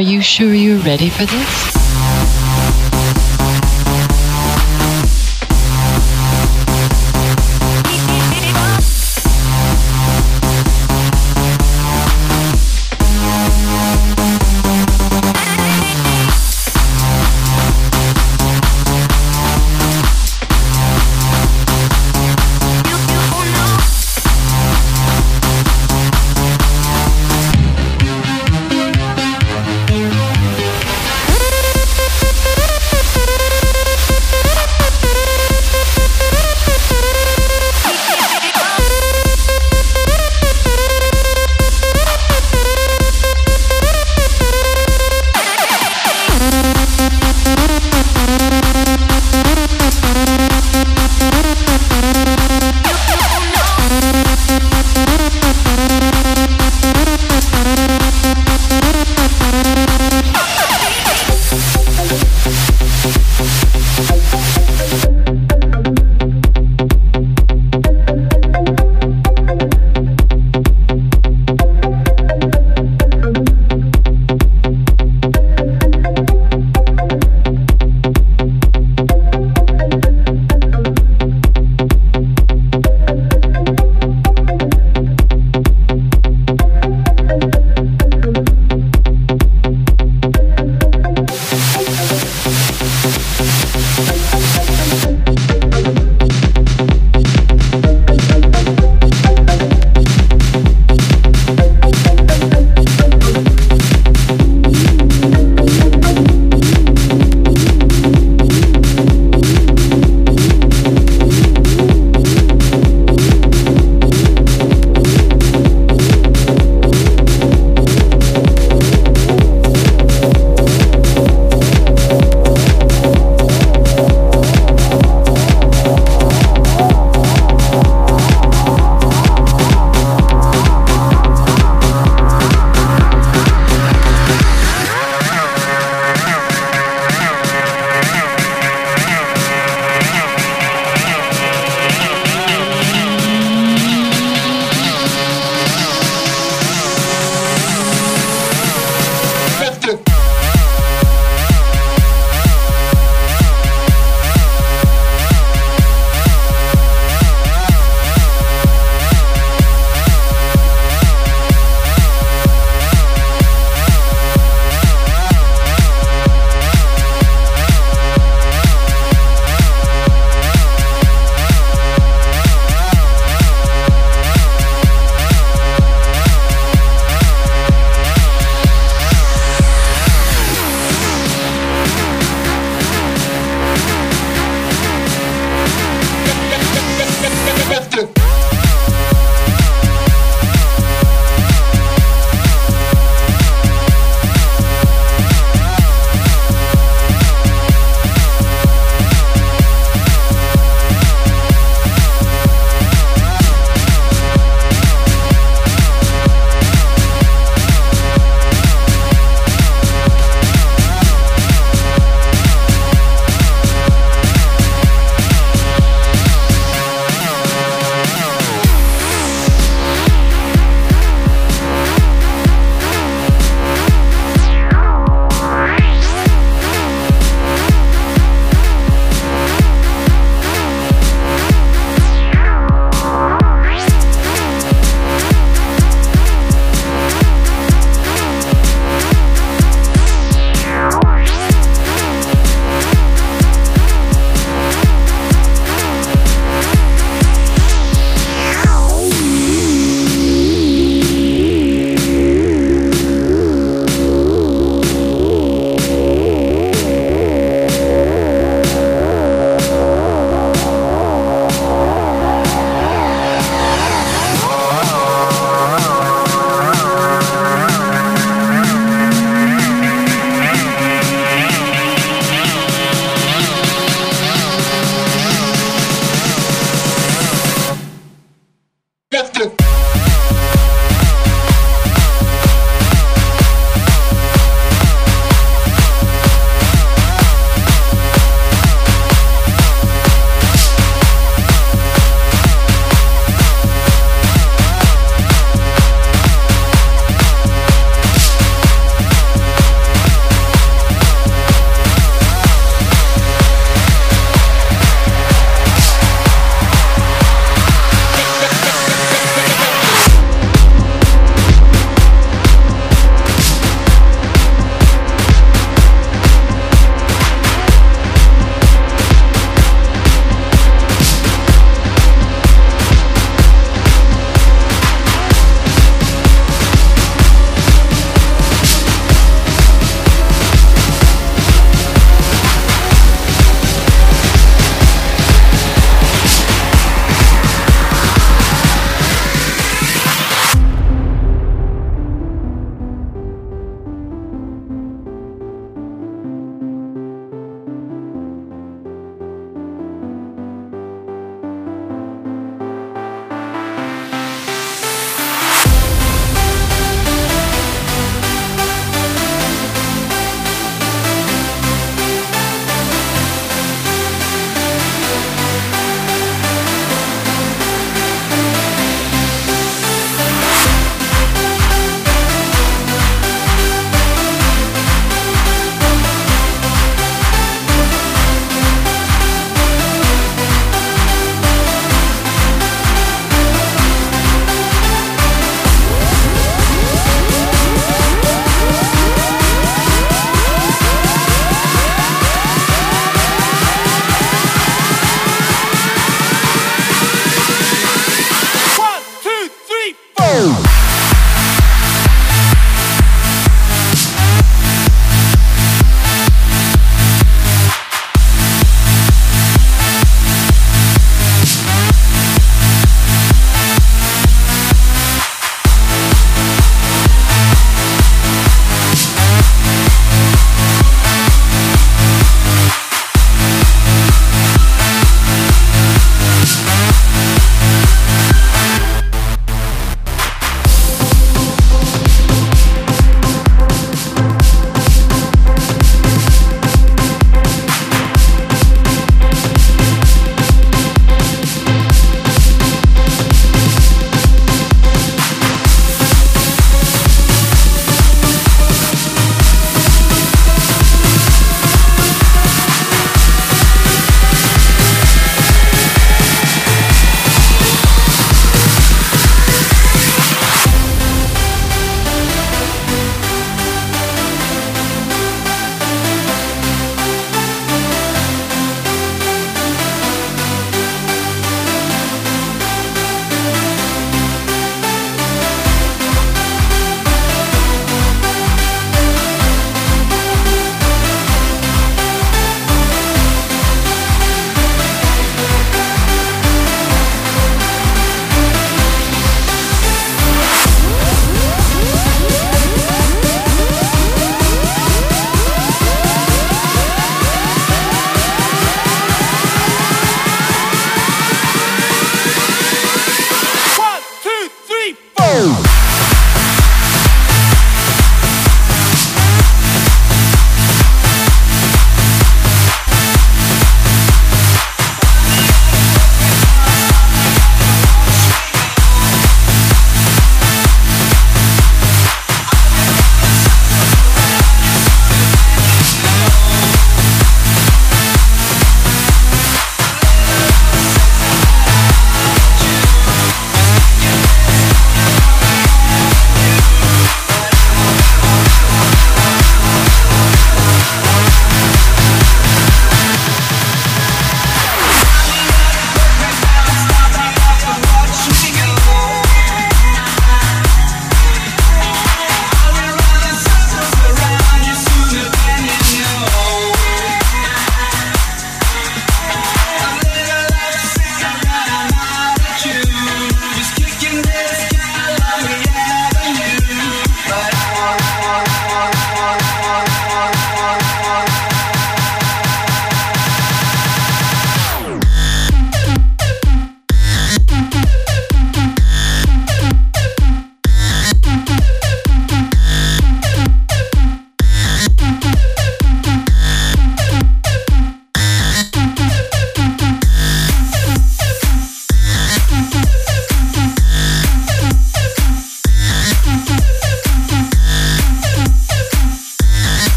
Are you sure you're ready for this?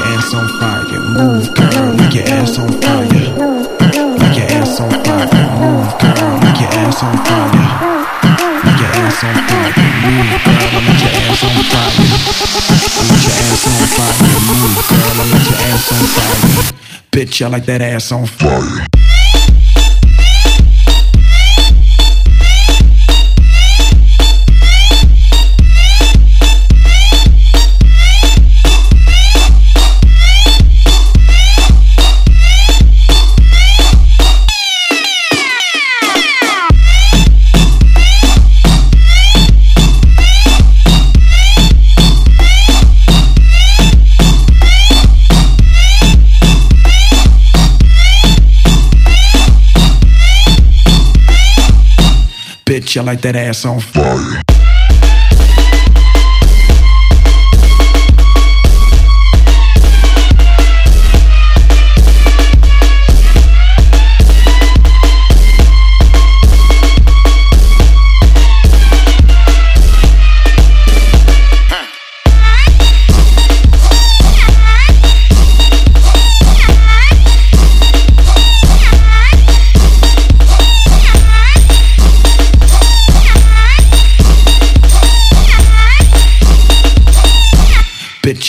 Your ass on fire. Move, girl, make your ass on fire. Make your ass on fire. Move, girl, make your ass on fire. Make your ass on fire. Move, girl, make your ass on fire. Make your ass on fire. Move, girl, make your ass on fire. Bitch, I like that ass on fire. I like that ass on fire.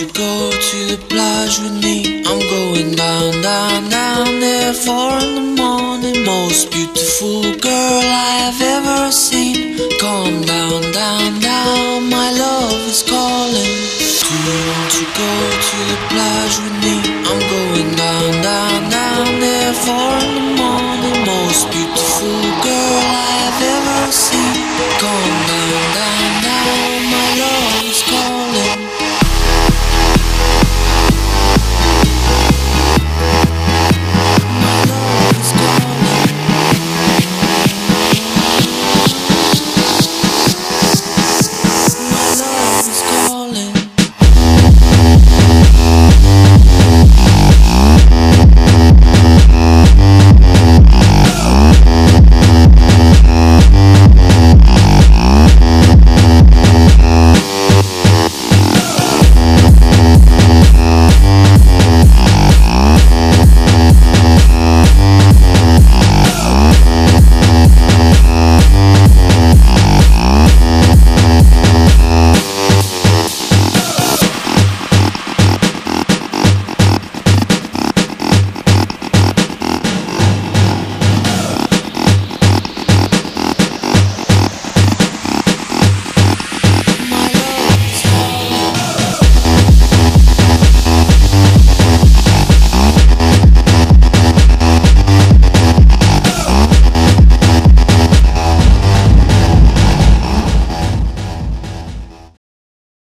you go to the plage with me? I'm going down, down, down there Four in the morning Most beautiful girl I have ever seen Come down, down, down My love is calling Do you want to go to the plage with me? I'm going down, down, down there Four